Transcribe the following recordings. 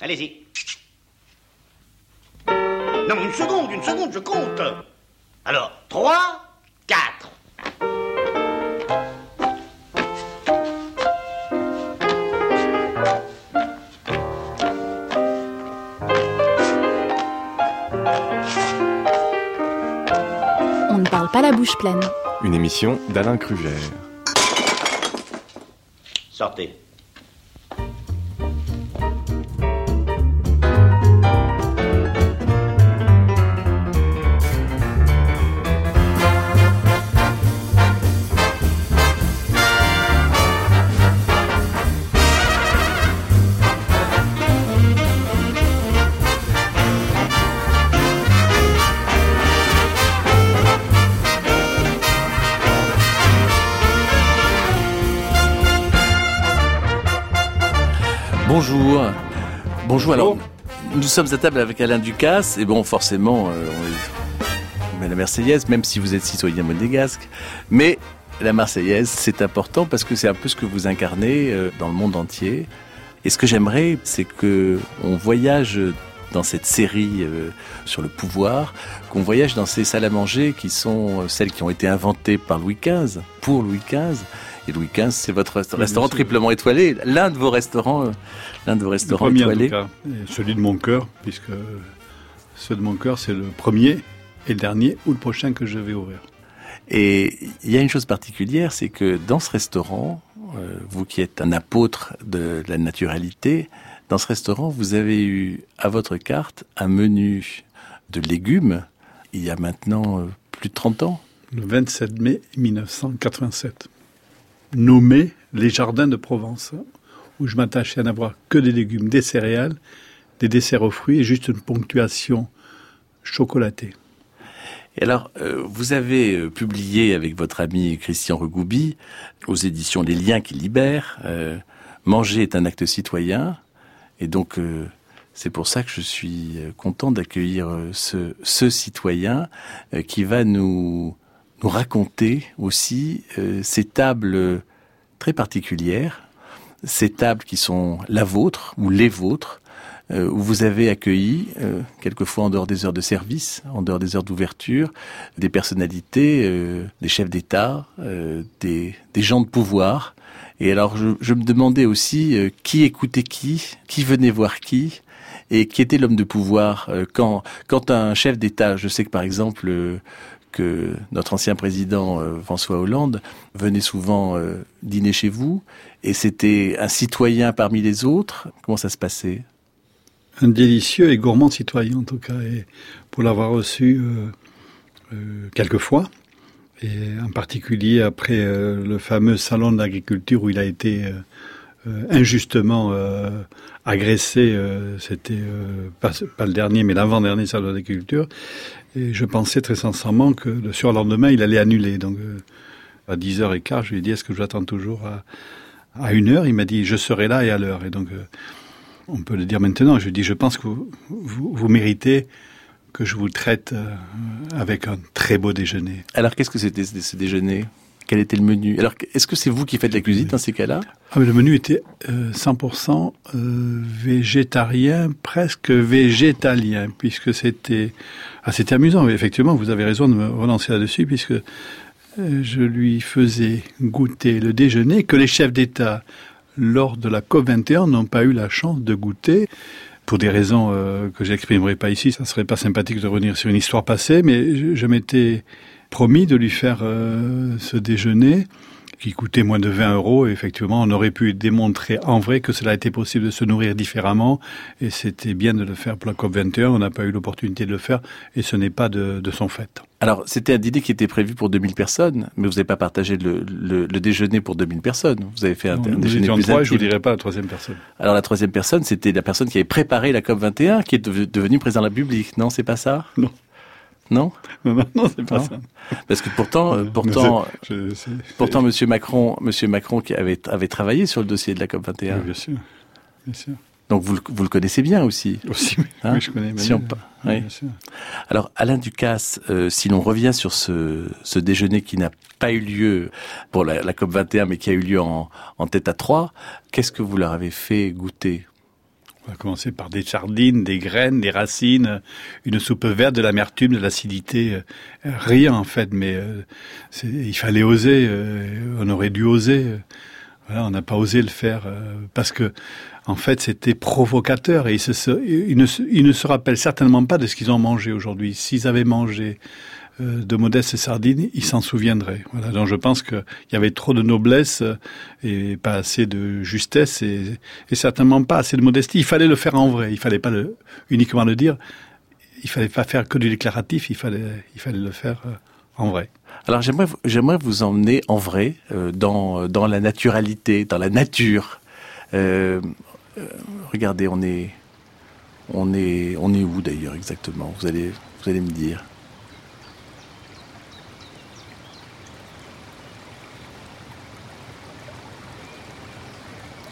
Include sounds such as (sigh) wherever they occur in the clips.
Allez-y. Non, une seconde, une seconde, je compte. Alors, 3, 4. On ne parle pas la bouche pleine. Une émission d'Alain Kruger. Sortez. Bonjour. Bonjour. Alors, nous sommes à table avec Alain Ducasse et bon, forcément, euh, on met la Marseillaise, même si vous êtes citoyen monégasque. Mais la Marseillaise, c'est important parce que c'est un peu ce que vous incarnez euh, dans le monde entier. Et ce que j'aimerais, c'est que on voyage dans cette série euh, sur le pouvoir, qu'on voyage dans ces salles à manger qui sont euh, celles qui ont été inventées par Louis XV, pour Louis XV. Et Louis XV, c'est votre resta- Oui, restaurant triplement étoilé, l'un de vos restaurants, euh, l'un de vos restaurants premier en étoilés. tout cas, et celui de mon cœur, puisque ceux de mon cœur, c'est le premier et le dernier ou le prochain que je vais ouvrir. Et il y a une chose particulière, c'est que dans ce restaurant, euh, vous qui êtes un apôtre de la naturalité, dans ce restaurant, vous avez eu à votre carte un menu de légumes il y a maintenant euh, plus de 30 ans. Le 27 mai 1987, nommé les jardins de Provence, où je m'attachais à n'avoir que des légumes, des céréales, des desserts aux fruits et juste une ponctuation chocolatée. Et alors, euh, vous avez euh, publié avec votre ami Christian Regoubi aux éditions Les Liens qui libèrent, euh, Manger est un acte citoyen. Et donc, c'est pour ça que je suis content d'accueillir ce, ce citoyen qui va nous, nous raconter aussi ces tables très particulières, ces tables qui sont la vôtre ou les vôtres, euh, où vous avez accueilli, euh, quelquefois en dehors des heures de service, en dehors des heures d'ouverture, des personnalités, euh, des chefs d'État, des, gens de pouvoir. Et alors je, je me demandais aussi qui écoutait qui, qui venait voir qui, et qui était l'homme de pouvoir. Quand, quand un chef d'État, je sais que par exemple que notre ancien président euh, François Hollande venait souvent euh, dîner chez vous, et c'était un citoyen parmi les autres. Comment ça se passait? Un délicieux et gourmand citoyen, en tout cas, et pour l'avoir reçu euh, quelques fois, et en particulier après le fameux salon de l'agriculture où il a été injustement agressé, c'était pas, pas le dernier, mais l'avant-dernier salon de l'agriculture, et je pensais très sincèrement que le surlendemain, il allait annuler. Donc, euh, à 10h15, je lui ai dit, est-ce que je l'attends toujours à, à une heure? Il m'a dit, je serai là et à l'heure. Et donc, euh, on peut le dire maintenant. Je lui dis, je pense que vous, vous, méritez que je vous traite euh, avec un très beau déjeuner. Alors qu'est-ce que c'était ce déjeuner? Quel était le menu. Alors est-ce que c'est vous qui faites la cuisine dans ces cas-là? Ah, le menu était euh, 100% euh, végétarien, presque végétalien, puisque c'était... Ah, c'était amusant, effectivement, vous avez raison de me relancer là-dessus, puisque euh, je lui faisais goûter le déjeuner que les chefs d'État, lors de la COP21, n'ont pas eu la chance de goûter. Pour des raisons euh, que j'exprimerai pas ici, ça serait pas sympathique de revenir sur une histoire passée, mais je m'étais promis de lui faire euh, ce déjeuner qui coûtait moins de 20 euros. Et effectivement, on aurait pu démontrer en vrai que cela était possible de se nourrir différemment. Et c'était bien de le faire pour la COP21. On n'a pas eu l'opportunité de le faire et ce n'est pas de, de son fait. Alors c'était un dîner qui était prévu pour 2000 personnes, mais vous n'avez pas partagé le, le- le déjeuner pour 2000 personnes. Vous avez fait un, un Nous déjeuner plus trois je vous dirai pas la troisième personne. Alors la troisième personne, c'était la personne qui avait préparé la COP 21, qui est dev- devenue président de la République. Non, c'est pas ça? Non. Non Non, non, non, c'est pas Non. ça. Parce que pourtant, euh, pourtant, je- pourtant, Monsieur Macron, Monsieur Macron qui avait avait travaillé sur le dossier de la COP Oui, 21. bien sûr. Bien sûr. Donc vous le, vous le connaissez bien aussi. Aussi, oui, Hein oui, je connais. Si on Oui, oui. bien sûr. Alors Alain Ducasse, euh, si l'on revient sur ce, ce déjeuner qui n'a pas eu lieu pour la, la COP 21, mais qui a eu lieu en, en tête à trois, qu'est-ce que vous leur avez fait goûter On va commencer par des sardines, des graines, des racines, une soupe verte, de l'amertume, de l'acidité, euh, rien en fait. Mais euh, il fallait oser. Euh, on aurait dû oser. Voilà, on n'a pas osé le faire parce que en fait c'était provocateur et ils, ne se rappellent certainement pas de ce qu'ils ont mangé aujourd'hui. S'ils avaient mangé euh, de modestes sardines, il s'en souviendrait. Donc je pense qu'il y avait trop de noblesse euh, et pas assez de justesse et, certainement pas assez de modestie. Il fallait le faire en vrai, il fallait pas le, uniquement le dire, il fallait pas faire que du déclaratif, il fallait, il fallait le faire euh, en vrai. Alors j'aimerais, j'aimerais vous emmener en vrai dans, dans la naturalité, dans la nature. regardez, on est, on est, on est où d'ailleurs exactement? Vous allez, vous allez me dire.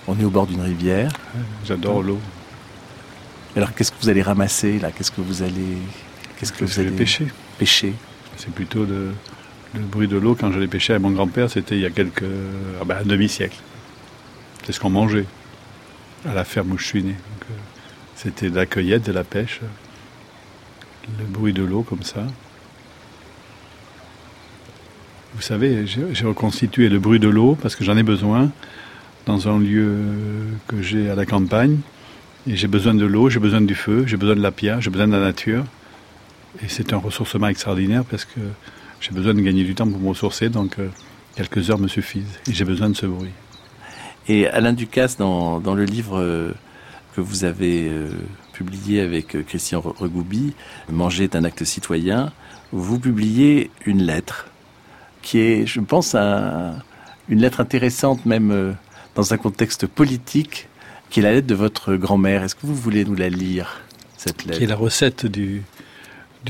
On est au bord d'une rivière. J'adore l'eau. Alors qu'est-ce que vous allez ramasser là? Qu'est-ce que vous allez Qu'est-ce que vous allez pêcher? Pêcher? C'est plutôt le, bruit de l'eau quand je l'ai pêché avec mon grand-père. C'était il y a quelques ah ben, un demi-siècle. C'est ce qu'on mangeait à la ferme où je suis né. Euh, c'était de la cueillette, de la pêche, le bruit de l'eau comme ça. Vous savez, j'ai reconstitué le bruit de l'eau parce que j'en ai besoin dans un lieu que j'ai à la campagne. Et j'ai besoin de l'eau, j'ai besoin du feu, j'ai besoin de la pierre, j'ai besoin de la nature. Et c'est un ressourcement extraordinaire parce que j'ai besoin de gagner du temps pour me ressourcer, donc euh, quelques heures me suffisent. Et j'ai besoin de ce bruit. Et Alain Ducasse, dans, le livre euh, que vous avez euh, publié avec Christian Regoubi, Manger est un acte citoyen, vous publiez une lettre qui est, je pense, une lettre intéressante même dans un contexte politique, qui est la lettre de votre grand-mère. Est-ce que vous voulez nous la lire, cette lettre? Qui est la recette du,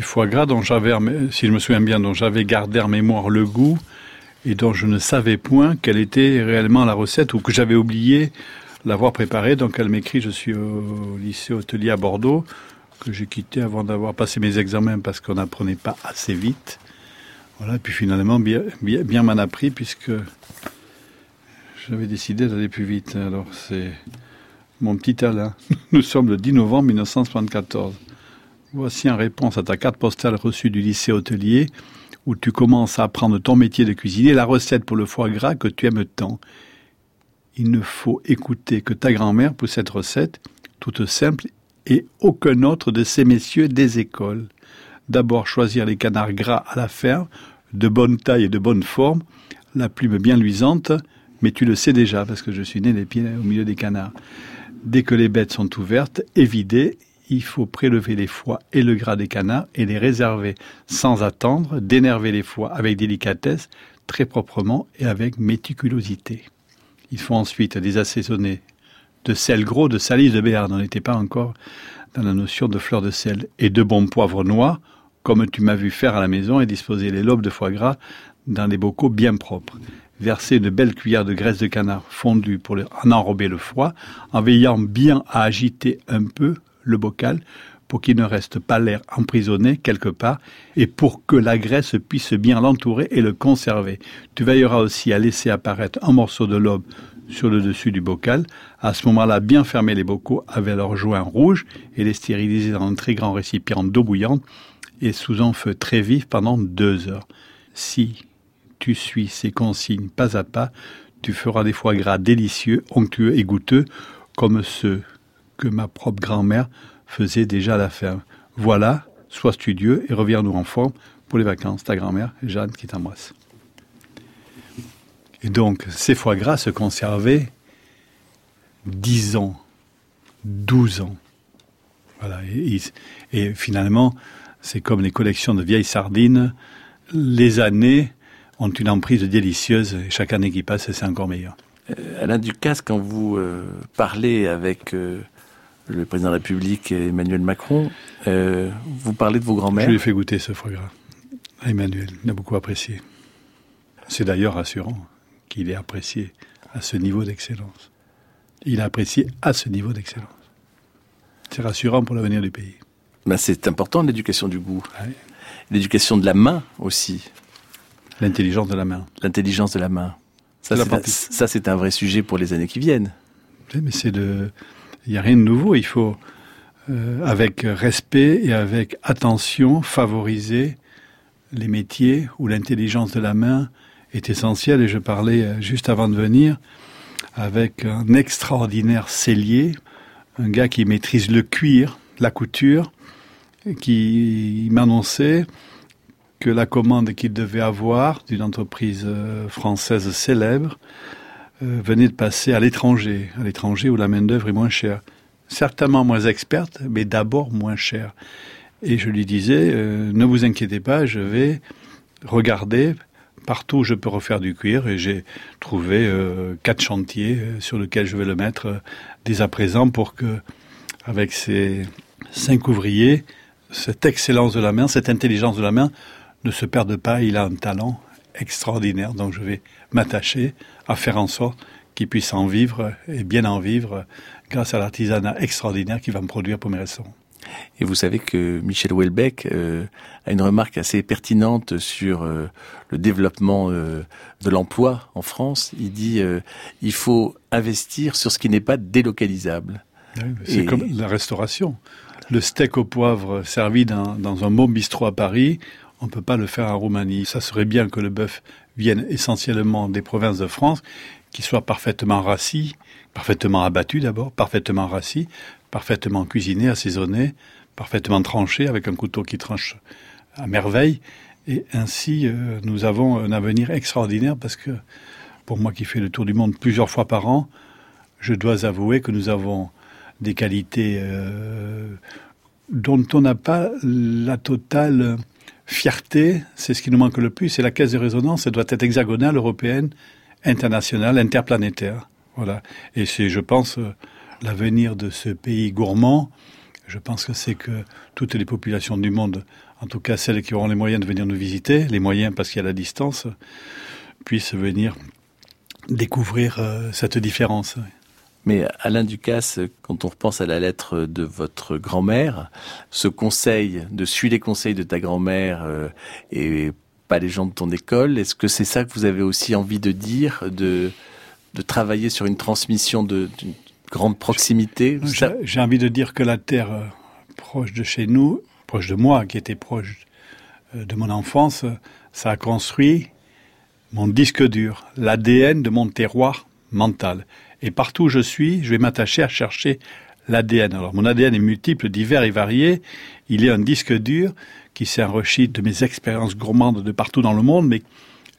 foie gras dont j'avais, si je me souviens bien, dont j'avais gardé en mémoire le goût et dont je ne savais point quelle était réellement la recette ou que j'avais oublié l'avoir préparée. Donc elle m'écrit, je suis au lycée hôtelier à Bordeaux, que j'ai quitté avant d'avoir passé mes examens parce qu'on n'apprenait pas assez vite. Voilà, et puis finalement, bien, bien, bien m'en a pris puisque j'avais décidé d'aller plus vite. Alors c'est mon petit Alain. (laughs) Nous sommes le 10 novembre 1974. Voici en réponse à ta carte postale reçue du lycée hôtelier où tu commences à apprendre ton métier de cuisinier, la recette pour le foie gras que tu aimes tant. Il ne faut écouter que ta grand-mère pour cette recette, toute simple, et aucun autre de ces messieurs des écoles. D'abord choisir les canards gras à la ferme, de bonne taille et de bonne forme, la plume bien luisante, mais tu le sais déjà, parce que je suis né les pieds au milieu des canards. Dès que les bêtes sont ouvertes et vidées, il faut prélever les foies et le gras des canards et les réserver sans attendre, d'énerver les foies avec délicatesse, très proprement et avec méticulosité. Il faut ensuite les assaisonner de sel gros, de salive de béarn. On n'était pas encore dans la notion de fleur de sel et de bons poivres noirs, comme tu m'as vu faire à la maison, et disposer les lobes de foie gras dans des bocaux bien propres verser une belle cuillère de graisse de canard fondue pour en enrober le foie, en veillant bien à agiter un peu le bocal pour qu'il ne reste pas l'air emprisonné quelque part et pour que la graisse puisse bien l'entourer et le conserver. Tu veilleras aussi à laisser apparaître un morceau de lobe sur le dessus du bocal. À ce moment-là, bien fermer les bocaux avec leurs joints rouges et les stériliser dans un très grand récipient d'eau bouillante et sous un feu très vif pendant deux heures. Si tu suis ces consignes pas à pas, tu feras des foie gras délicieux, onctueux et goûteux, comme ceux que ma propre grand-mère faisait déjà à la ferme. Voilà, sois studieux et reviens-nous en forme pour les vacances. Ta grand-mère, Jeanne, qui t'embrasse. Et donc, ces foie gras se conservaient 10 ans, 12 ans. Voilà. Et, et finalement, c'est comme les collections de vieilles sardines. Les années ont une emprise délicieuse et chaque année qui passe, c'est encore meilleur. Euh, Alain Ducasse, quand vous euh, parlez avec euh, le président de la République Emmanuel Macron, vous parlez de vos grands-mères Je lui ai fait goûter ce foie gras à Emmanuel. Il a beaucoup apprécié. C'est d'ailleurs rassurant qu'il ait apprécié à ce niveau d'excellence. Il a apprécié à ce niveau d'excellence. C'est rassurant pour l'avenir du pays. Ben c'est important l'éducation du goût. L'éducation de la main aussi. L'intelligence de la main. L'intelligence de la main. Ça, c'est un, vrai sujet pour les années qui viennent. mais c'est de, Il n'y a rien de nouveau. Il faut, euh, avec respect et avec attention, favoriser les métiers où l'intelligence de la main est essentielle. Et je parlais euh, juste avant de venir avec un extraordinaire cellier, un gars qui maîtrise le cuir, la couture, qui m'annonçait que la commande qu'il devait avoir d'une entreprise euh, française célèbre euh, venait de passer à l'étranger, à l'étranger où la main-d'œuvre est moins chère. Certainement moins experte, mais d'abord moins chère. Et je lui disais, euh, ne vous inquiétez pas, je vais regarder partout où je peux refaire du cuir et j'ai trouvé quatre chantiers sur lesquels je vais le mettre dès à présent pour que, avec ces cinq ouvriers, cette excellence de la main, cette intelligence de la main ne se perde pas. Il a un talent extraordinaire, donc je vais m'attacher à faire en sorte qu'il puisse en vivre et bien en vivre grâce à l'artisanat extraordinaire qu'il va me produire pour mes restaurants. Et vous savez que Michel Houellebecq euh, a une remarque assez pertinente sur euh, le développement euh, de l'emploi en France. Il dit il faut investir sur ce qui n'est pas délocalisable. c'est comme la restauration le steak au poivre servi dans, un bon bistrot à Paris, on ne peut pas le faire en Roumanie. Ça serait bien que le bœuf vienne essentiellement des provinces de France, qu'il soit parfaitement rassis, parfaitement abattu d'abord, parfaitement rassis, parfaitement cuisiné, assaisonné, parfaitement tranché avec un couteau qui tranche à merveille. Et ainsi, euh, nous avons un avenir extraordinaire parce que, pour moi qui fais le tour du monde plusieurs fois par an, je dois avouer que nous avons des qualités euh, dont on n'a pas la totale fierté. C'est ce qui nous manque le plus. C'est la caisse de résonance. Elle doit être hexagonale, européenne, internationale, interplanétaire. Voilà. Et c'est, je pense, euh, l'avenir de ce pays gourmand. Je pense que c'est que toutes les populations du monde, en tout cas celles qui auront les moyens de venir nous visiter, les moyens parce qu'il y a la distance, puissent venir découvrir euh, cette différence. Mais Alain Ducasse, quand on repense à la lettre de votre grand-mère, ce conseil de suivre les conseils de ta grand-mère euh, et pas les gens de ton école, est-ce que c'est ça que vous avez aussi envie de dire, de, de travailler sur une transmission de, d'une grande proximité J'ai envie de dire que la terre euh, proche de chez nous, proche de moi, qui était proche euh, de mon enfance, ça a construit mon disque dur, l'ADN de mon terroir mental. Et partout où je suis, je vais m'attacher à chercher l'ADN. Alors mon ADN est multiple, divers et varié. Il est un disque dur qui s'est enrichi de mes expériences gourmandes de partout dans le monde, mais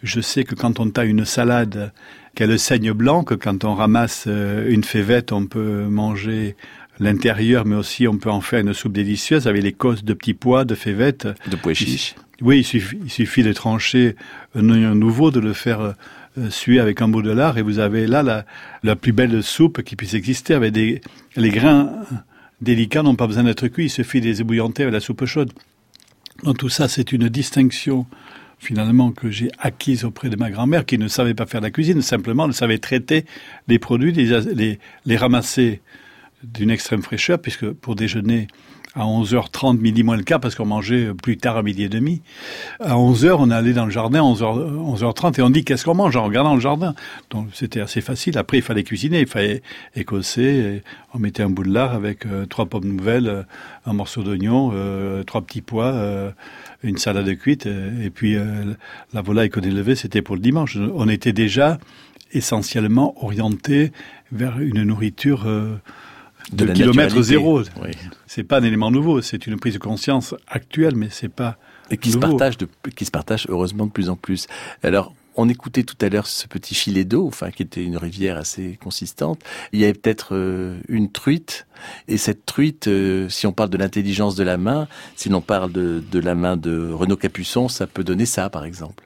je sais que quand on taille une salade, qu'elle saigne blanc, que quand on ramasse euh, une févette, on peut manger l'intérieur, mais aussi on peut en faire une soupe délicieuse avec les cosses de petits pois, de févettes. De pois chiches. Oui, il suffit, il suffit de trancher un oignon nouveau, de le faire euh, suer avec un bout de lard et vous avez là la, la plus belle soupe qui puisse exister avec des les grains délicats n'ont pas besoin d'être cuits, il suffit de les ébouillanter avec la soupe chaude. Donc tout ça, c'est une distinction finalement que j'ai acquise auprès de ma grand-mère qui ne savait pas faire la cuisine, simplement elle savait traiter les produits, les, les ramasser d'une extrême fraîcheur, puisque pour déjeuner, à 11h30, midi moins le quart, parce qu'on mangeait plus tard à midi et demi. À 11h, on allait dans le jardin, 11h, 11h30, et on dit qu'est-ce qu'on mange en regardant le jardin? Donc c'était assez facile. Après, il fallait cuisiner, il fallait écosser. on mettait un bout de lard avec euh, trois pommes nouvelles, euh, un morceau d'oignon, euh, trois petits pois, une salade cuite, et puis la volaille qu'on élevait, c'était pour le dimanche. On était déjà essentiellement orienté vers une nourriture de, kilomètre zéro. Oui. C'est pas un élément nouveau, c'est une prise de conscience actuelle, mais c'est pas et qui se partage de, qui se partage heureusement de plus en plus. Alors, on écoutait tout à l'heure ce petit filet d'eau, enfin qui était une rivière assez consistante. Il y avait peut-être euh, une truite, et cette truite, euh, si on parle de l'intelligence de la main, si l'on parle de, de la main de Renaud Capuçon, ça peut donner ça, par exemple.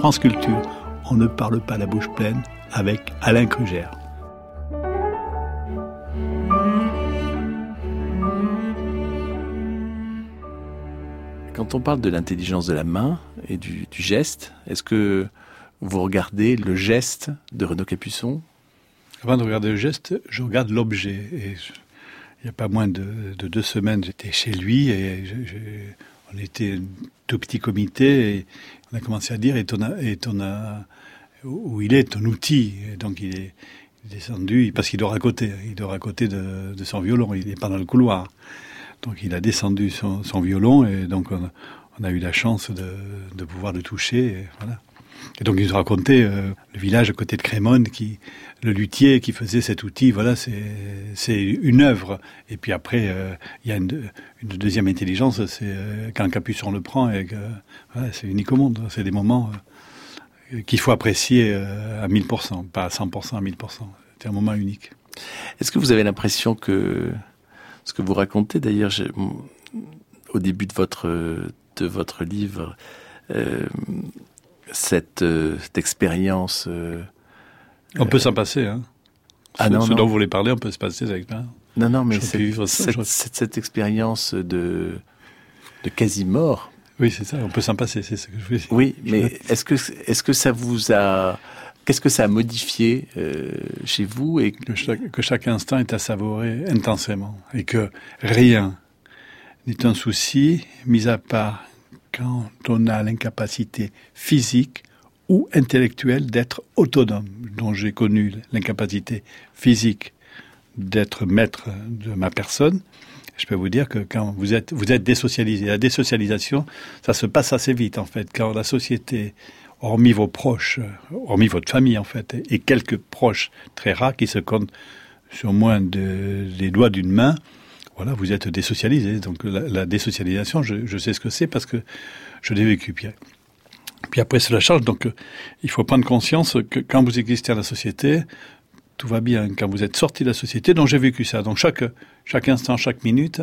France Culture. On ne parle pas la bouche pleine avec Alain Krugère. Quand on parle de l'intelligence de la main et du, du geste, est-ce que vous regardez le geste de Renaud Capuçon? Avant de regarder le geste, je regarde l'objet. Et je- il n'y a pas moins de, de deux semaines, j'étais chez lui et je- je- on était un tout petit comité et on a commencé à dire et et a- où il est ton outil. Donc il est descendu parce qu'il dort à côté. Il dort à côté de, son violon. Il n'est pas dans le couloir. Donc il a descendu son, violon et donc on a, eu la chance de, pouvoir le toucher. Voilà. Et donc il nous racontait euh, le village à côté de Crémone, qui, le luthier qui faisait cet outil. Voilà, c'est une œuvre. Et puis après, euh, il y a une, deuxième intelligence, c'est euh, quand Capuçon le prend et voilà, c'est unique au monde. C'est des moments euh, qu'il faut apprécier euh, à 1000%, pas à 100%, à 1000%. C'est un moment unique. Est-ce que vous avez l'impression que ce que vous racontez, d'ailleurs, au début de votre de votre livre, cette, euh, cette expérience. euh, On peut s'en passer. Hein. Ah ce, non, ce non. dont vous voulez parler, on peut se passer cette expérience. non, non, mais cette, ça, cette, expérience de de quasi mort. Oui, c'est ça, on peut s'en passer, c'est ce que je voulais dire. Oui, mais est-ce que est-ce que ça vous a qu'est-ce que ça a modifié euh, chez vous et que chaque, que chaque instant est à savourer intensément et que rien n'est un souci, mis à part quand on a l'incapacité physique ou intellectuelle d'être autonome, dont j'ai connu l'incapacité physique d'être maître de ma personne. Je peux vous dire que quand vous êtes, désocialisé, la désocialisation, ça se passe assez vite en fait. Quand la société, hormis vos proches, hormis votre famille en fait, et quelques proches très rares qui se comptent sur moins de, des doigts d'une main, voilà, vous êtes désocialisé. Donc la, désocialisation, je, sais ce que c'est parce que je l'ai vécu. Puis, puis après, c'est la charge. Donc euh, il faut prendre conscience que quand vous existez dans la société, tout va bien. Quand vous êtes sorti de la société, donc j'ai vécu ça. Donc chaque, chaque instant, chaque minute,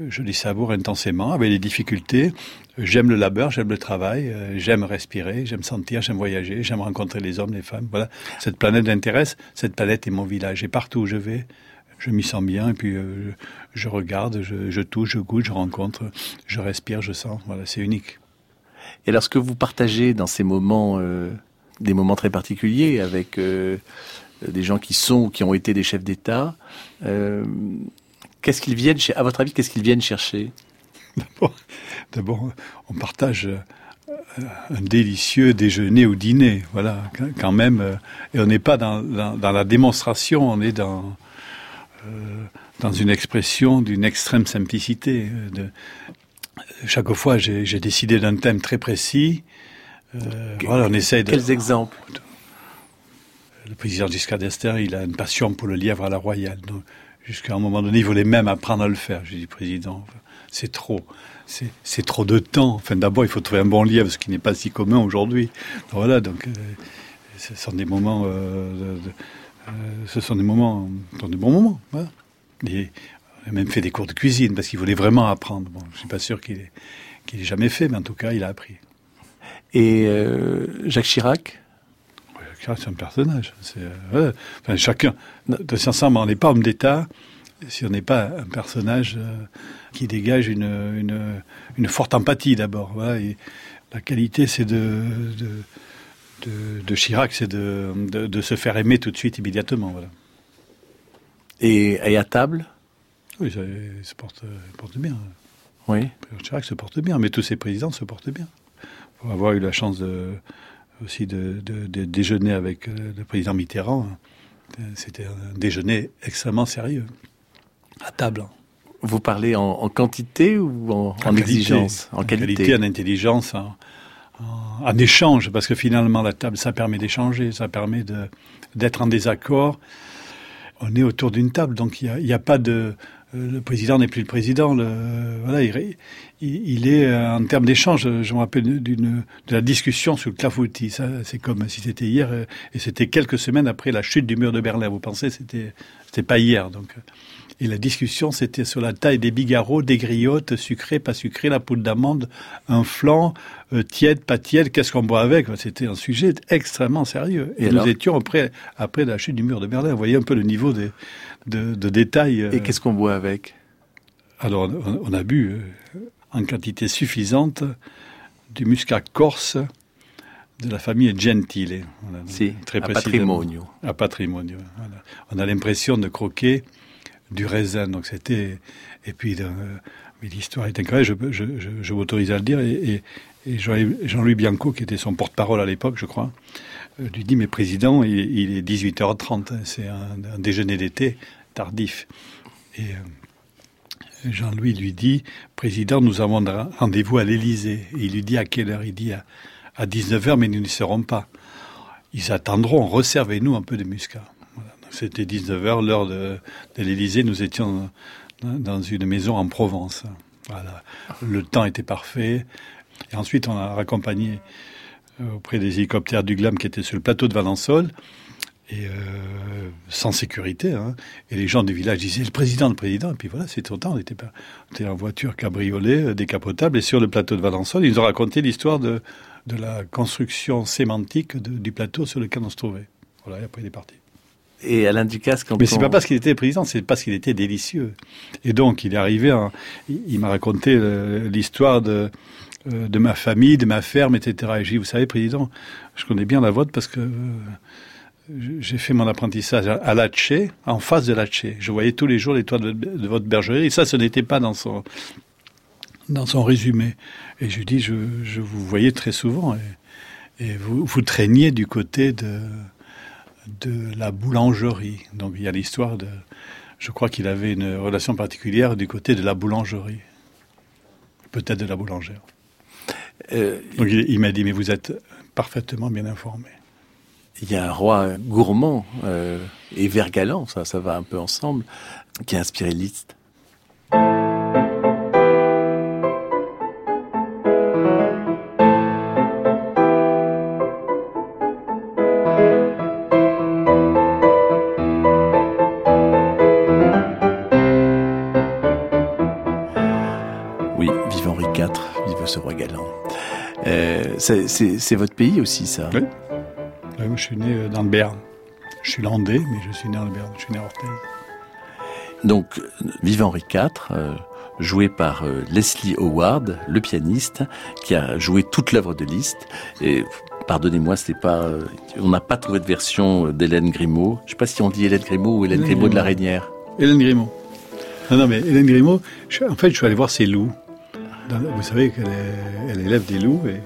euh, je les savoure intensément, avec les difficultés. J'aime le labeur, j'aime le travail, euh, j'aime respirer, j'aime sentir, j'aime voyager, j'aime rencontrer les hommes, les femmes. Voilà, cette planète m'intéresse. Cette planète est mon village. Et partout où je vais, je m'y sens bien. Et puis euh, je regarde, je, je touche, je goûte, je rencontre, je respire, je sens. Voilà, c'est unique. Et lorsque vous partagez dans ces moments, euh, des moments très particuliers avec euh, des gens qui sont ou qui ont été des chefs d'État, qu'est-ce qu'ils viennent, à votre avis, qu'est-ce qu'ils viennent chercher? D'abord, on partage un délicieux déjeuner ou dîner, voilà, quand- même. Et on n'est pas dans, dans, dans la démonstration, on est dans, dans une expression d'une extrême simplicité. euh, De, chaque fois, j'ai décidé d'un thème très précis. Euh, voilà, on essaye de. Quels exemples? Le président Giscard d'Estaing, il a une passion pour le lièvre à la royale. Donc, jusqu'à un moment donné, il voulait même apprendre à le faire. J'ai dit, président, c'est trop. C'est trop de temps. Enfin, d'abord, il faut trouver un bon lièvre, ce qui n'est pas si commun aujourd'hui. Voilà, donc, euh, ce sont des moments, euh, de- de- euh, ce sont des moments, sont des bons moments. Voilà. Et on a même fait des cours de cuisine parce qu'il voulait vraiment apprendre. Bon, je suis pas sûr qu'il ait, jamais fait, mais en tout cas, il a appris. Et euh, Jacques Chirac? Ouais, Chirac, c'est un personnage. Euh, ouais. enfin, chacun, de ensemble, on n'est pas homme d'État si on n'est pas un personnage euh, qui dégage une, une, une forte empathie d'abord. Voilà, la qualité, c'est de, de, de, de Chirac, c'est de, de, de se faire aimer tout de suite, immédiatement. Voilà. et, et à table? Oui, ça, il se porte, il porte bien. Oui. Chirac se porte bien, mais tous ces présidents se portent bien. Pour avoir eu la chance de, aussi de, de, de déjeuner avec euh, le président Mitterrand, euh, c'était un déjeuner extrêmement sérieux, à table. Vous parlez en, en quantité ou en, en qualité. exigence? En qualité, en intelligence, en, en- en échange, parce que finalement, la table, ça permet d'échanger, ça permet d'être en désaccord. On est autour d'une table, donc il n'y a, pas de... euh, Le président n'est plus le président. Le, voilà, il, il est euh, en termes d'échange. Je me rappelle d'une de la discussion sur le clafoutis. Ça, c'est comme si c'était hier, euh, et c'était quelques semaines après la chute du mur de Berlin. Vous pensez, c'était c'était pas hier, donc. Et la discussion, c'était sur la taille des bigarros, des griottes, sucrées, pas sucrées, la poudre d'amande, un flan, euh, tiède, pas tiède, qu'est-ce qu'on boit avec? C'était un sujet extrêmement sérieux. Et, nous étions après, après la chute du mur de Berlin. Vous voyez un peu le niveau de, de, de détail. Et qu'est-ce qu'on boit avec? Alors, on, a bu en quantité suffisante du muscat corse de la famille Gentile. si, très à patrimonio. À patrimonio. On a l'impression de croquer du raisin. Donc c'était et puis euh, l'histoire est incroyable. Je, je, je, m'autorise à le dire et, et, Jean-Louis Bianco, qui était son porte-parole à l'époque, je crois, euh, lui dit mais président, il, est 18h30, hein, c'est un, déjeuner d'été tardif. Et euh, Jean-Louis lui dit, Président, nous avons rendez-vous à l'Élysée. Il lui dit à quelle heure? Il dit à, 19h, mais nous n'y serons pas. Ils attendront, resservez-nous un peu de muscat. C'était 19h, l'heure de, l'Élysée. Nous étions dans une maison en Provence. Voilà. Le temps était parfait. Et ensuite, on a raccompagné euh, auprès des hélicoptères du GLAM qui étaient sur le plateau de Valençol et euh, sans sécurité. Hein. Et les gens du village disaient le président, le président. Et puis voilà, c'était autant. On était, on était en voiture cabriolet, euh, décapotable. Et sur le plateau de Valençol, ils nous ont raconté l'histoire de, de la construction sémantique du plateau sur lequel on se trouvait. Voilà, et après il est parti. Et Alain Ducasse, quand Mais c'est pas parce qu'il était président, c'est parce qu'il était délicieux. Et donc, il est arrivé, il, m'a raconté euh, l'histoire de, de ma famille, de ma ferme, etc. Et j'ai dit, vous savez, président, je connais bien la vôtre parce que j'ai fait mon apprentissage à Latché, en face de Latché. Je voyais tous les jours les toits de, votre bergerie. Et ça, ce n'était pas dans son, dans son résumé. Et je lui dis, je, je vous voyais très souvent. Et, et vous, vous traîniez du côté de, de la boulangerie. Donc il y a l'histoire de... Je crois qu'il avait une relation particulière du côté de la boulangerie. Peut-être de la boulangère. Euh, Donc il, il m'a dit, mais vous êtes parfaitement bien informé il y a un roi gourmand euh, et vergalant, ça, ça va un peu ensemble, qui a inspiré Liszt. Oui, vive Henri IV, vive ce roi galant. Euh, c'est votre pays aussi, ça? Je suis né euh, dans le Béarn. Je suis landais, mais je suis né dans le Béarn. Je suis né à Orthez. Donc, Vive Henri IV, euh, joué par euh, Leslie Howard, le pianiste, qui a joué toute l'œuvre de Liszt. Et pardonnez-moi, c'est pas, on n'a pas trouvé de version d'Hélène Grimaud. Je ne sais pas si on dit Hélène Grimaud ou Hélène, Grimaud de la Reynière. Hélène Grimaud. Non, non, mais Hélène Grimaud, en fait, je suis allé voir ses loups. vous savez qu'elle elle élève des loups et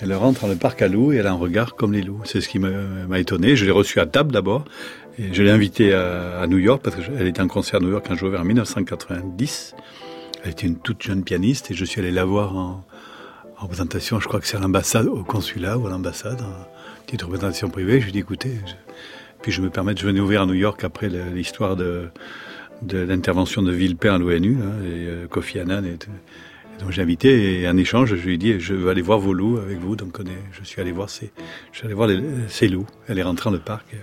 elle rentre dans le parc à loups et elle a un regard comme les loups. C'est ce qui m'a étonné. Je l'ai reçue à table d'abord. Je l'ai invitée à, New York parce qu'elle était en concert à New York un jour vers 1990. Elle était une toute jeune pianiste et je suis allé la voir en, représentation, je crois que c'est à l'ambassade, au consulat ou à l'ambassade, petite représentation privée. Je lui ai dit écoutez, puis je me permets, je venais ouvrir à New York après l'histoire de, l'intervention de Villepin à l'ONU, et euh, Kofi Annan et, donc j'ai invité et en échange, je lui ai dit je veux aller voir vos loups avec vous. Donc on est, je suis allé voir ces, je suis allé voir ces loups. Elle est rentrée dans le parc. Et, euh,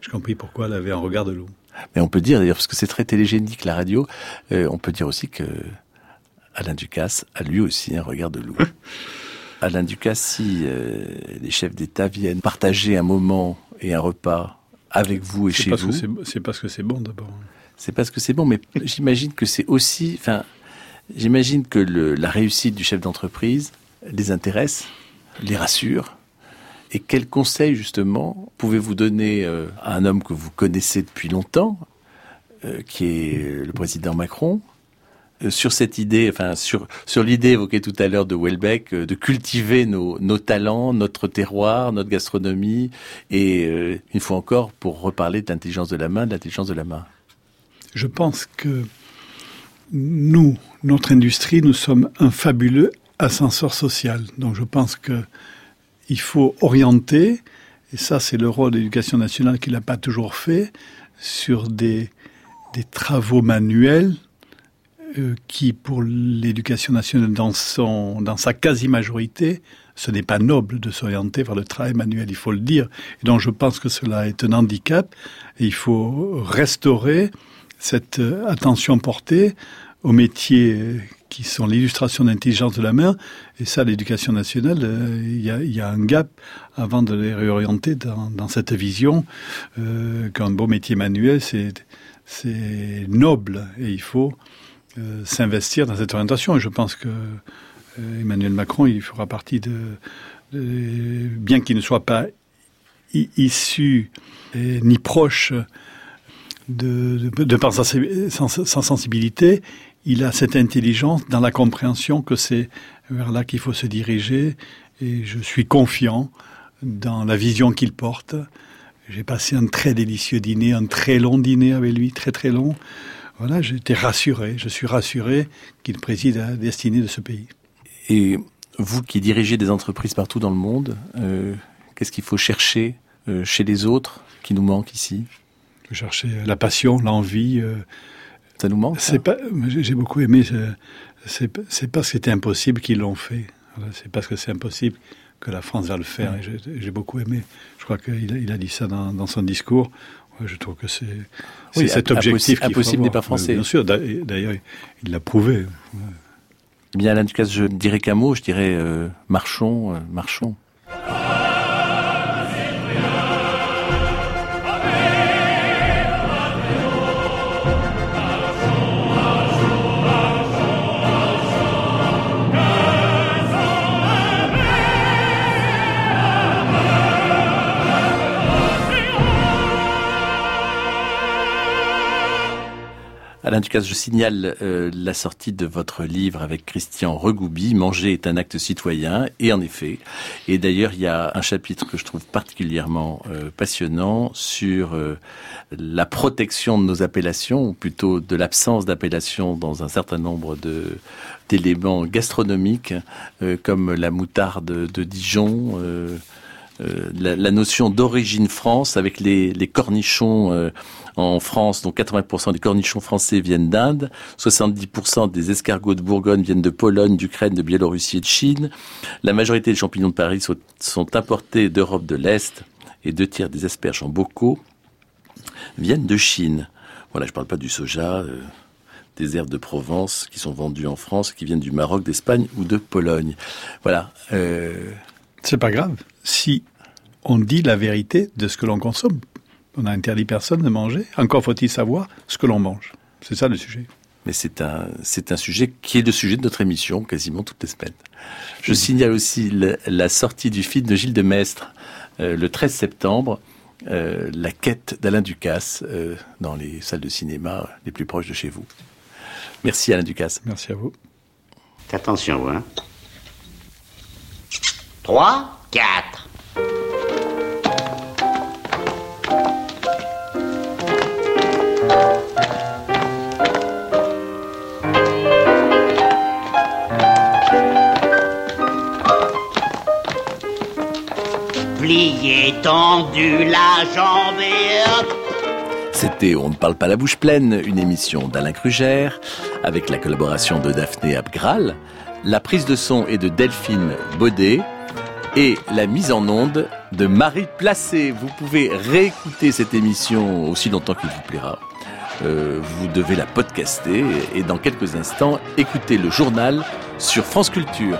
j'ai compris pourquoi elle avait un regard de loup. Mais on peut dire d'ailleurs parce que c'est très télégénique la radio, euh, on peut dire aussi que Alain Ducasse a lui aussi un regard de loup. (laughs) Alain Ducasse, si euh, les chefs d'État viennent partager un moment et un repas avec vous et chez vous, c'est parce que c'est bon d'abord. C'est parce que c'est bon, mais j'imagine que c'est aussi, enfin J'imagine que la réussite du chef d'entreprise les intéresse, les rassure. Et quels conseils, justement, pouvez-vous donner euh, à un homme que vous connaissez depuis longtemps, euh, qui est le président Macron, euh, sur cette idée, enfin sur sur l'idée évoquée tout à l'heure de Welbeck, de cultiver nos, nos talents, notre terroir, notre gastronomie, et une fois encore pour reparler de l'intelligence de la main, de l'intelligence de la main? Je pense que nous, notre industrie, nous sommes un fabuleux ascenseur social. Donc je pense que il faut orienter, et ça c'est le rôle de l'éducation nationale qui l'a pas toujours fait, sur des, des travaux manuels euh, qui, pour l'éducation nationale dans, son, dans sa quasi-majorité, ce n'est pas noble de s'orienter vers le travail manuel, il faut le dire. Et donc je pense que cela est un handicap et il faut restaurer cette euh, attention portée aux métiers qui sont l'illustration d'intelligence de la main. Et ça, l'éducation nationale, euh, il y, a, un gap avant de les réorienter dans, cette vision euh, qu'un beau métier manuel, c'est noble et il faut euh, s'investir dans cette orientation. Et je pense que euh, Emmanuel Macron, il fera partie de, bien qu'il ne soit pas issu ni proche de, par sa, sensibilité, il a cette intelligence dans la compréhension que c'est vers là qu'il faut se diriger. Et je suis confiant dans la vision qu'il porte. J'ai passé un très délicieux dîner, un très long dîner avec lui, très très long. Voilà, j'étais rassuré, je suis rassuré qu'il préside à la destinée de ce pays. Et vous qui dirigez des entreprises partout dans le monde, euh, qu'est-ce qu'il faut chercher euh, chez les autres qui nous manque ici? Chercher la passion, l'envie. Euh, ça nous manque C'est pas. J'ai beaucoup aimé. C'est parce que c'était impossible qu'ils l'ont fait. C'est parce que c'est impossible que la France va le faire. Ouais. J'ai beaucoup aimé. Je crois qu'il a, il a dit ça dans, dans son discours. Ouais, je trouve que c'est oui, cet objectif impossible n'est pas français. Bien sûr. D'ailleurs, il l'a prouvé. Ouais. Eh bien, Alain Ducasse, je dirais qu'un mot, je dirais euh, marchons, euh, marchons. Alain Ducasse, je signale euh, la sortie de votre livre avec Christian Regoubi, Manger est un acte citoyen, et en effet, et d'ailleurs il y a un chapitre que je trouve particulièrement euh, passionnant sur euh, la protection de nos appellations, ou plutôt de l'absence d'appellation dans un certain nombre d'éléments gastronomiques, comme la moutarde de Dijon, la, la, notion d'origine France avec les, cornichons euh, en France, dont 80% des cornichons français viennent d'Inde, 70% des escargots de Bourgogne viennent de Pologne, d'Ukraine, de Biélorussie et de Chine. La majorité des champignons de Paris sont, sont importés d'Europe de l'Est et deux tiers des asperges en bocaux viennent de Chine. Voilà, je ne parle pas du soja. Euh, des herbes de Provence qui sont vendues en France, qui viennent du Maroc, d'Espagne ou de Pologne. Voilà. Euh... C'est pas grave. Si on dit la vérité de ce que l'on consomme. On a interdit personne de manger. Encore faut-il savoir ce que l'on mange. C'est ça le sujet. Mais c'est un, c'est un sujet qui est le sujet de notre émission quasiment toutes les semaines. Je signale aussi le, la sortie du film de Gilles de Maistre euh, le 13 septembre, euh, La quête d'Alain Ducasse euh, dans les salles de cinéma les plus proches de chez vous. Merci Alain Ducasse. Merci à vous. Attention, hein. 3, 4. Plié, tendu, la jambe. C'était On ne parle pas la bouche pleine, une émission d'Alain Crugère, avec la collaboration de Daphné Abgral, la prise de son est de Delphine Baudet, et la mise en onde de Marie Placé. Vous pouvez réécouter cette émission aussi longtemps qu'il vous plaira. Vous devez la podcaster et dans quelques instants écouter le journal sur France Culture.